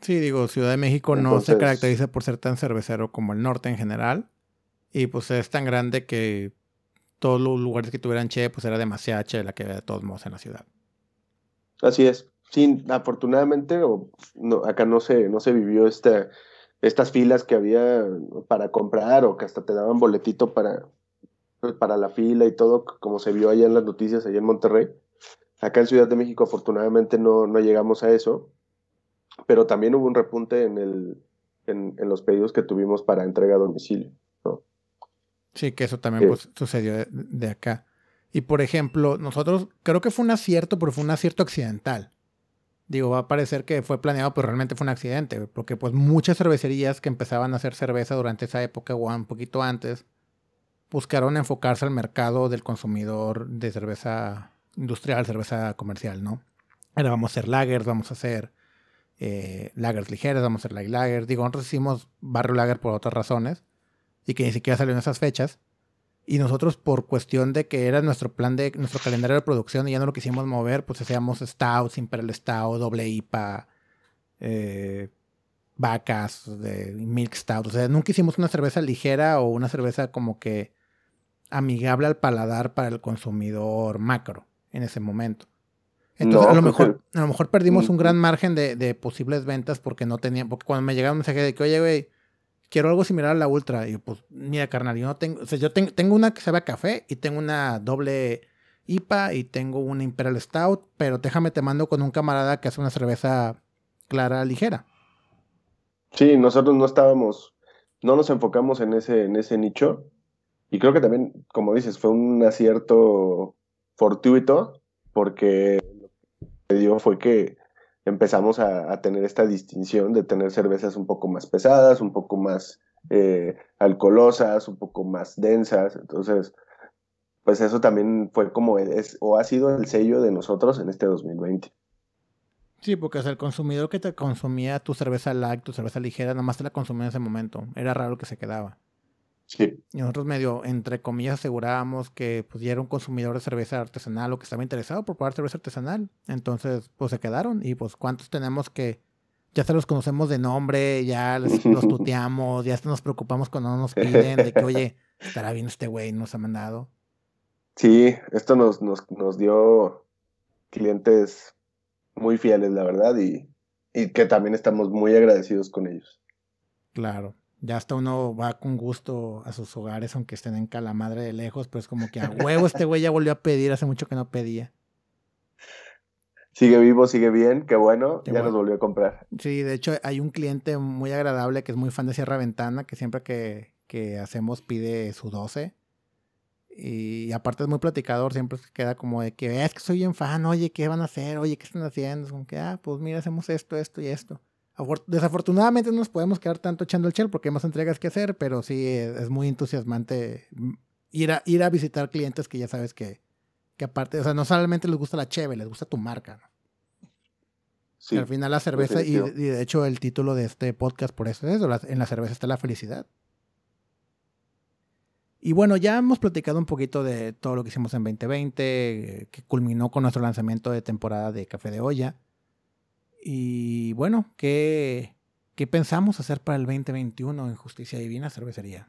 Sí, digo, Ciudad de México no se caracteriza por ser tan cervecero como el norte en general. Y pues es tan grande que todos los lugares que tuvieran Che, pues era demasiada Che la que había de todos modos en la ciudad. Así es. Sí, afortunadamente no, acá no se, no se vivió este, estas filas que había para comprar o que hasta te daban boletito para, pues, para la fila y todo, como se vio allá en las noticias, allá en Monterrey. Acá en Ciudad de México afortunadamente no, no llegamos a eso, pero también hubo un repunte en, el, en, en los pedidos que tuvimos para entrega a domicilio. Sí, que eso también pues, sucedió de, acá. Y por ejemplo, nosotros creo que fue un acierto, pero fue un acierto accidental. Digo, va a parecer que fue planeado, pero realmente fue un accidente, porque pues muchas cervecerías que empezaban a hacer cerveza durante esa época o un poquito antes, buscaron enfocarse al mercado del consumidor de cerveza industrial, cerveza comercial, ¿no? Era vamos a hacer lagers, vamos a hacer eh, lagers ligeras, vamos a hacer light lagers. Digo, nosotros hicimos barrio lager por otras razones y que ni siquiera salió en esas fechas. Y nosotros, por cuestión de que era nuestro plan de nuestro calendario de producción y ya no lo quisimos mover, pues hacíamos Stout, Imperial Stout, doble IPA, eh, vacas, de Milk Stout. O sea, nunca hicimos una cerveza ligera o una cerveza como que amigable al paladar para el consumidor macro en ese momento. Entonces, a, lo mejor, a lo mejor perdimos un gran margen de, posibles ventas porque no tenían, porque cuando me llegaba un mensaje de que, oye, güey, quiero algo similar a la Ultra, y yo, pues, mira, carnal, yo no tengo, o sea, yo tengo una que sabe a café y tengo una doble IPA y tengo una Imperial Stout, pero déjame te mando con un camarada que hace una cerveza clara ligera. Sí, nosotros no estábamos, no nos enfocamos en ese, en ese nicho. Y creo que también, como dices, fue un acierto fortuito, porque lo que dio fue que empezamos a, tener esta distinción de tener cervezas un poco más pesadas, un poco más eh, alcoholosas, un poco más densas. Entonces, pues eso también fue como es, o ha sido el sello de nosotros en este 2020. Sí, porque el consumidor que te consumía tu cerveza light, tu cerveza ligera, nada más te la consumía en ese momento. Era raro que se quedaba. Sí. Y nosotros medio, entre comillas, asegurábamos que pues, ya era un consumidor de cerveza artesanal o que estaba interesado por probar cerveza artesanal. Entonces, pues se quedaron. Y pues, ¿cuántos tenemos que ya se los conocemos de nombre, ya los tuteamos, ya nos preocupamos cuando nos piden de que, oye, estará bien este güey, nos ha mandado. Sí, esto nos, nos, nos dio clientes muy fieles, la verdad, y, y que también estamos muy agradecidos con ellos. Claro. Ya hasta uno va con gusto a sus hogares, aunque estén en calamadre de lejos, pero es como que a huevo este güey ya volvió a pedir, hace mucho que no pedía. Sigue vivo, sigue bien, qué bueno, ya nos volvió a comprar. Sí, de hecho hay un cliente muy agradable que es muy fan de Sierra Ventana, que siempre que, que hacemos pide su 12. Y, aparte es muy platicador, siempre se queda como de que es que soy bien fan, oye, ¿qué van a hacer? Oye, ¿qué están haciendo? Es como que, ah, pues mira, hacemos esto, esto y esto. Desafortunadamente no nos podemos quedar tanto echando el chel porque hay más entregas que hacer, pero sí es muy entusiasmante ir a, ir a visitar clientes que ya sabes que, que aparte, o sea, no solamente les gusta la cheve, les gusta tu marca. Sí, al final la cerveza, y, de hecho el título de este podcast por eso es eso, en la cerveza está la felicidad. Y bueno, ya hemos platicado un poquito de todo lo que hicimos en 2020, que culminó con nuestro lanzamiento de temporada de Café de Olla. Y bueno, ¿qué, ¿qué pensamos hacer para el 2021 en Justicia Divina Cervecería?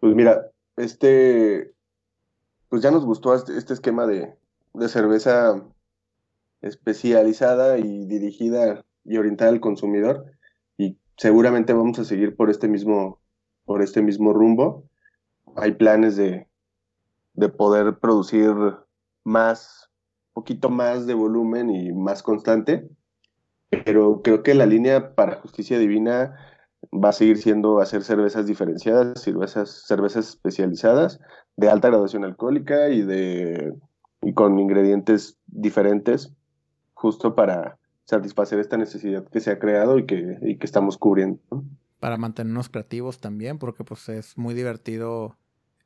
Pues mira, este, pues ya nos gustó este, este esquema de, de cerveza especializada y dirigida y orientada al consumidor y seguramente vamos a seguir por este mismo por este mismo rumbo hay planes de, de poder producir más poquito más de volumen y más constante, pero creo que la línea para justicia divina va a seguir siendo hacer cervezas diferenciadas, cervezas, cervezas especializadas de alta graduación alcohólica y de y con ingredientes diferentes, justo para satisfacer esta necesidad que se ha creado y que, y que estamos cubriendo. Para mantenernos creativos también, porque pues es muy divertido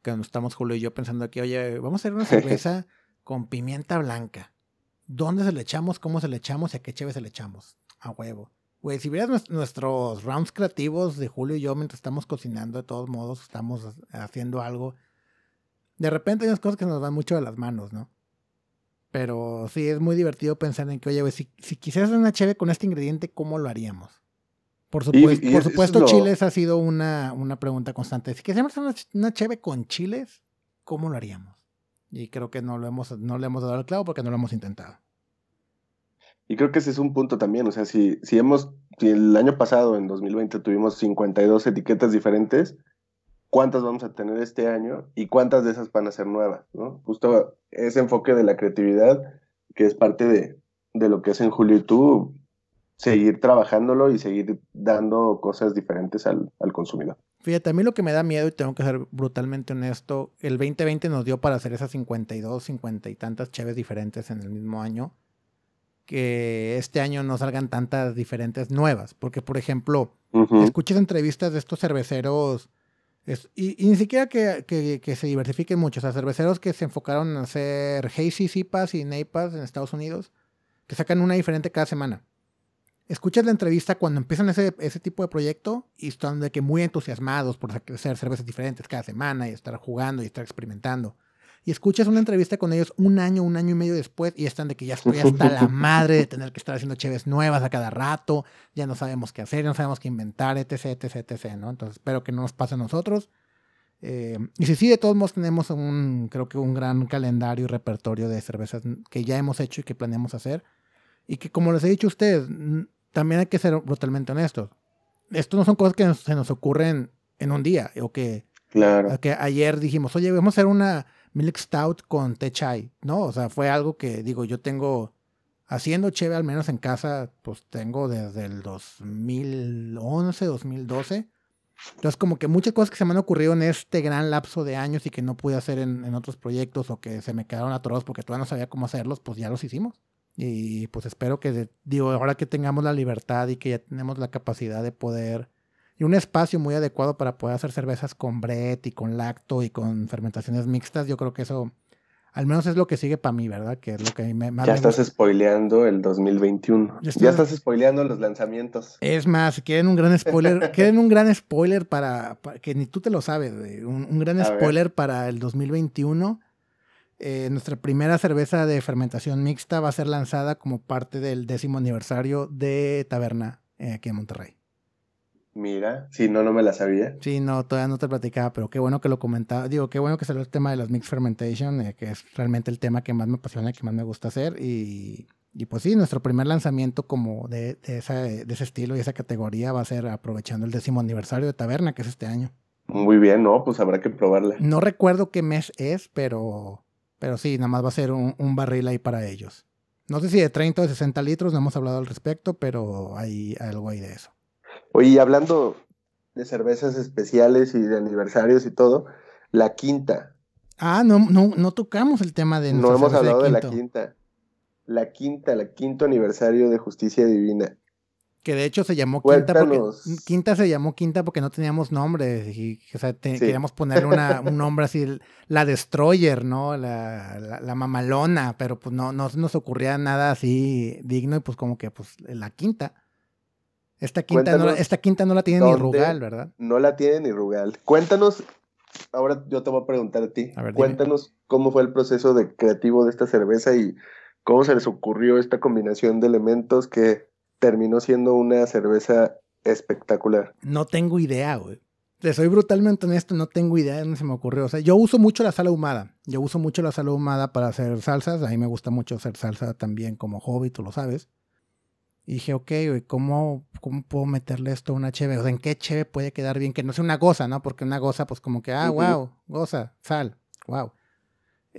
que cuando estamos Julio y yo pensando aquí, oye, vamos a hacer una cerveza con pimienta blanca. ¿Dónde se le echamos? ¿Cómo se le echamos? ¿Y a qué chévere se le echamos? A huevo. Güey, si vieras nuestros rounds creativos de Julio y yo mientras estamos cocinando, de todos modos, estamos haciendo algo. De repente hay unas cosas que nos van mucho de las manos, ¿no? Pero sí, es muy divertido pensar en que, oye, güey, si, si quisieras una cheve con este ingrediente, ¿cómo lo haríamos? Por supuesto, por supuesto chiles ha sido una, una pregunta constante. Si quisiéramos una, una cheve con chiles, ¿cómo lo haríamos? Y creo que no lo hemos, no le hemos dado el clavo porque no lo hemos intentado. Y creo que ese es un punto también, o sea, si, si hemos, si el año pasado, en 2020, tuvimos 52 etiquetas diferentes, ¿cuántas vamos a tener este año y cuántas de esas van a ser nuevas? Justo ese enfoque de la creatividad, que es parte de, de lo que es en Julio y tú, seguir trabajándolo y seguir dando cosas diferentes al, al consumidor. Fíjate, a mí lo que me da miedo, y tengo que ser brutalmente honesto, el 2020 nos dio para hacer esas 52, 50 y tantas cheves diferentes en el mismo año, que este año no salgan tantas diferentes nuevas. Porque, por ejemplo, escuchas entrevistas de estos cerveceros y, ni siquiera que, se diversifiquen mucho. O sea, cerveceros que se enfocaron en hacer Hazy, IPAs y NEIPAs en Estados Unidos, que sacan una diferente cada semana. Escuchas la entrevista cuando empiezan ese, ese tipo de proyecto y están de que muy entusiasmados por hacer cervezas diferentes cada semana y estar jugando y estar experimentando y escuchas una entrevista con ellos un año, un año y medio después y están de que ya estoy hasta la madre de tener que estar haciendo cheves nuevas a cada rato, ya no sabemos qué hacer, ya no sabemos qué inventar, etc, etc, etc, ¿no? Entonces espero que no nos pase a nosotros. Eh, y si sí, de todos modos tenemos un, creo que un gran calendario y repertorio de cervezas que ya hemos hecho y que planeamos hacer. Y que como les he dicho a ustedes, también hay que ser brutalmente honestos. Esto no son cosas que se nos ocurren en un día o que, claro. que ayer dijimos, oye, vamos a hacer una Milk Stout con té chai, ¿no? O sea, fue algo que, digo, yo tengo, haciendo cheve al menos en casa, pues tengo desde el 2011, 2012. Entonces, como que muchas cosas que se me han ocurrido en este gran lapso de años y que no pude hacer en, otros proyectos o que se me quedaron atorados porque todavía no sabía cómo hacerlos, pues ya los hicimos. Y pues espero que, digo, ahora que tengamos la libertad y que ya tenemos la capacidad de poder y un espacio muy adecuado para poder hacer cervezas con Brett y con lacto y con fermentaciones mixtas. Yo creo que eso, al menos es lo que sigue para mí, ¿verdad? Que es lo que me, más Ya estás spoileando el 2021. Ya, estás spoileando los lanzamientos. Es más, quieren un gran spoiler, quieren un gran spoiler para, que ni tú te lo sabes, un, gran spoiler para el 2021. Eh, nuestra primera cerveza de fermentación mixta va a ser lanzada como parte del décimo aniversario de Taberna eh, aquí en Monterrey. Mira, sí, no, no me la sabía. Sí, no, todavía no te platicaba, pero qué bueno que lo comentaba. Digo, qué bueno que salió el tema de las mixed fermentation, eh, que es realmente el tema que más me apasiona y que más me gusta hacer. Y, pues sí, nuestro primer lanzamiento como de, de, de ese estilo y esa categoría va a ser aprovechando el décimo aniversario de Taberna, que es este año. Muy bien, ¿no? Pues habrá que probarla. No recuerdo qué mes es, pero, pero sí, nada más va a ser un, un barril ahí para ellos. No sé si de 30 o de 60 litros, no hemos hablado al respecto, pero hay algo ahí de eso. Oye, hablando de cervezas especiales y de aniversarios y todo, la quinta. Ah, no, no, no tocamos el tema de No hemos hablado de, la quinta. La quinta, el quinto aniversario de Justicia Divina. Que de hecho se llamó Quinta porque Quinta se llamó Quinta porque no teníamos nombre. Y, o sea, queríamos ponerle una, un nombre así, la Destroyer, ¿no? La, la, mamalona, pero pues no, no nos ocurría nada así digno y pues como que pues la quinta. Esta quinta, no, esta quinta no la tiene ni Rugal, ¿verdad? No la tiene ni Rugal. Cuéntanos, ahora yo te voy a preguntar a ti. Cuéntanos cómo fue el proceso de creativo de esta cerveza y cómo se les ocurrió esta combinación de elementos que terminó siendo una cerveza espectacular. No tengo idea, güey. Te soy brutalmente honesto, no tengo idea de dónde se me ocurrió. O sea, yo uso mucho la sal ahumada. Yo uso mucho la sal ahumada para hacer salsas. A mí me gusta mucho hacer salsa también como hobby, tú lo sabes. Y dije, ok, ¿cómo, ¿cómo puedo meterle esto a una cheve? O sea, ¿en qué cheve puede quedar bien? Que no sea una goza, ¿no? Porque una goza, pues como que, ah, wow, goza, sal, wow.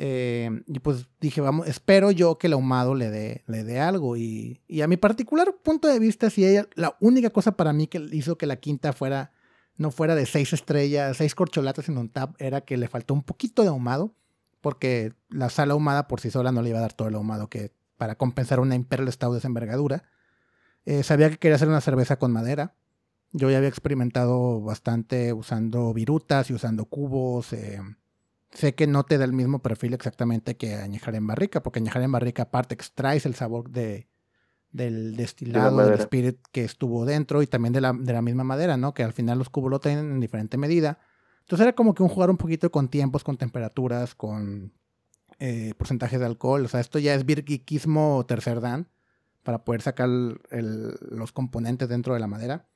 Eh, y pues dije, vamos, espero yo que el ahumado le dé, le dé algo. Y, y, a mi particular punto de vista, si ella, la única cosa para mí que hizo que la quinta fuera, no fuera de seis estrellas, seis corcholatas en un tap, era que le faltó un poquito de ahumado, porque la sal ahumada por sí sola no le iba a dar todo el ahumado que para compensar una Imperial Stout de esa envergadura. Eh, sabía que quería hacer una cerveza con madera. Yo ya había experimentado bastante usando virutas y usando cubos. Eh, sé que no te da el mismo perfil exactamente que añejar en barrica, porque añejar en barrica aparte extraes el sabor de, del destilado, del spirit que estuvo dentro y también de la, de la, misma madera, ¿no? Que al final los cubos lo tienen en diferente medida. Entonces era como que un jugar un poquito con tiempos, con temperaturas, con eh, porcentajes de alcohol. O sea, esto ya es virgiquismo tercer dan para poder sacar los componentes dentro de la madera.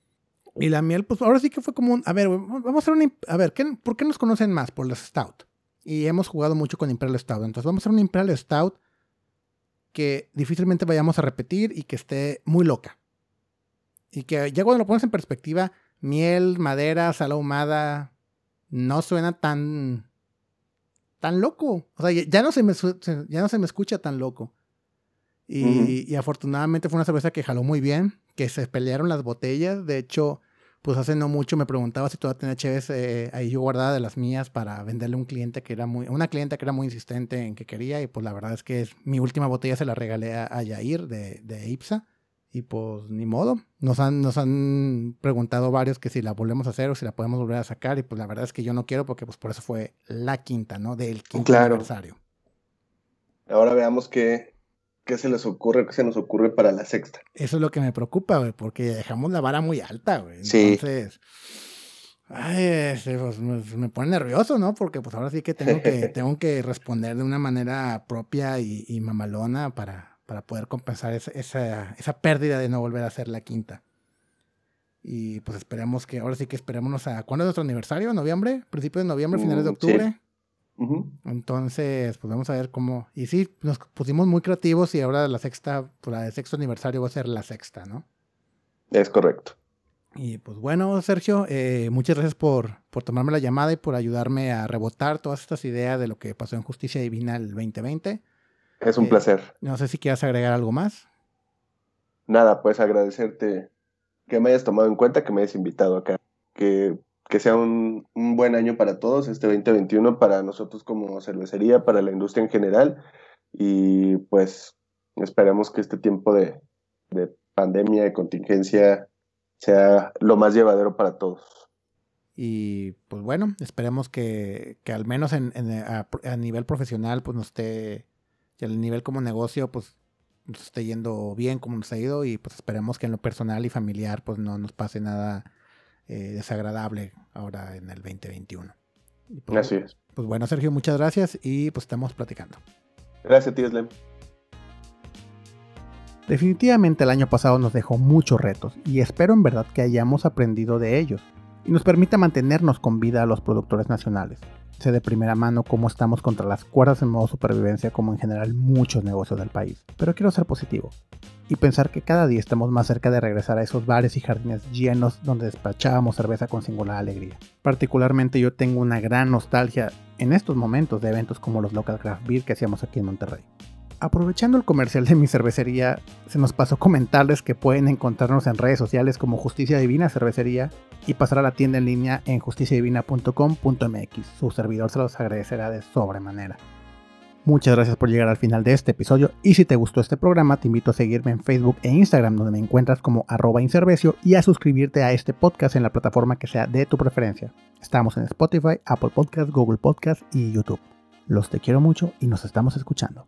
Y la miel, pues ahora sí que fue como un... A ver, vamos a hacer una... A ver, ¿por qué nos conocen más? Por las Stout. Y hemos jugado mucho con Imperial Stout. Entonces vamos a hacer una Imperial Stout que difícilmente vayamos a repetir y que esté muy loca. Y que ya cuando lo pones en perspectiva, miel, madera, sal ahumada, no suena tan... tan loco. O sea, ya no se me, ya no se me escucha tan loco. Y, afortunadamente fue una cerveza que jaló muy bien, que se pelearon las botellas. De hecho, pues hace no mucho me preguntaba si todavía tenía cheves eh, ahí yo guardada de las mías para venderle a un cliente que era muy, una clienta que era muy insistente en que quería. Y pues la verdad es que es, mi última botella se la regalé a, Yair de, de IPSA. Y pues ni modo. Nos han, nos han preguntado varios que si la volvemos a hacer o si la podemos volver a sacar. Y pues la verdad es que yo no quiero porque pues por eso fue la quinta, ¿no? Del quinto aniversario. Ahora veamos qué, qué se les ocurre, qué se nos ocurre para la sexta. Eso es lo que me preocupa, güey, porque dejamos la vara muy alta, güey. Entonces, ay, este, pues, me, pone nervioso, ¿no? Porque pues ahora sí que tengo que, tengo que responder de una manera propia y mamalona para, para poder compensar esa, esa, pérdida de no volver a ser la quinta. Y pues esperemos que, ahora sí que esperémonos a, ¿cuándo es nuestro aniversario? ¿Noviembre? ¿Principios de noviembre, finales de Entonces, pues vamos a ver cómo. Y sí, nos pusimos muy creativos y ahora la sexta, pues la de sexto aniversario va a ser la sexta, ¿no? Es correcto. Y pues bueno, Sergio, eh, muchas gracias por, por tomarme la llamada y por ayudarme a rebotar todas estas ideas de lo que pasó en Justicia Divina el 2020. Es un eh, placer. No sé si quieras agregar algo más. Nada, pues agradecerte que me hayas tomado en cuenta, que me hayas invitado acá. Que, que sea un, un, buen año para todos, este 2021, para nosotros como cervecería, para la industria en general. Y pues esperemos que este tiempo de, de pandemia, de contingencia, sea lo más llevadero para todos. Y pues bueno, esperemos que, que al menos en, en, a, a, nivel profesional pues nos esté que el nivel como negocio pues nos esté yendo bien como nos ha ido y pues esperemos que en lo personal y familiar pues no nos pase nada eh, desagradable ahora en el 2021. Pues, Así es. Pues bueno, Sergio, muchas gracias y pues estamos platicando. Gracias, tío Slim. Definitivamente el año pasado nos dejó muchos retos y espero en verdad que hayamos aprendido de ellos y nos permita mantenernos con vida a los productores nacionales sé de primera mano cómo estamos contra las cuerdas en modo supervivencia como en general muchos negocios del país. Pero quiero ser positivo y pensar que cada día estamos más cerca de regresar a esos bares y jardines llenos donde despachábamos cerveza con singular alegría. Particularmente yo tengo una gran nostalgia en estos momentos de eventos como los local craft beer que hacíamos aquí en Monterrey aprovechando el comercial de mi cervecería, se nos pasó comentarles que pueden encontrarnos en redes sociales como Justicia Divina Cervecería y pasar a la tienda en línea en justiciadivina.com.mx. Su servidor se los agradecerá de sobremanera. Muchas gracias por llegar al final de este episodio y si te gustó este programa te invito a seguirme en Facebook e Instagram donde me encuentras como arroba incervecio y a suscribirte a este podcast en la plataforma que sea de tu preferencia. Estamos en Spotify, Apple Podcast, Google Podcast y YouTube. Los te quiero mucho y nos estamos escuchando.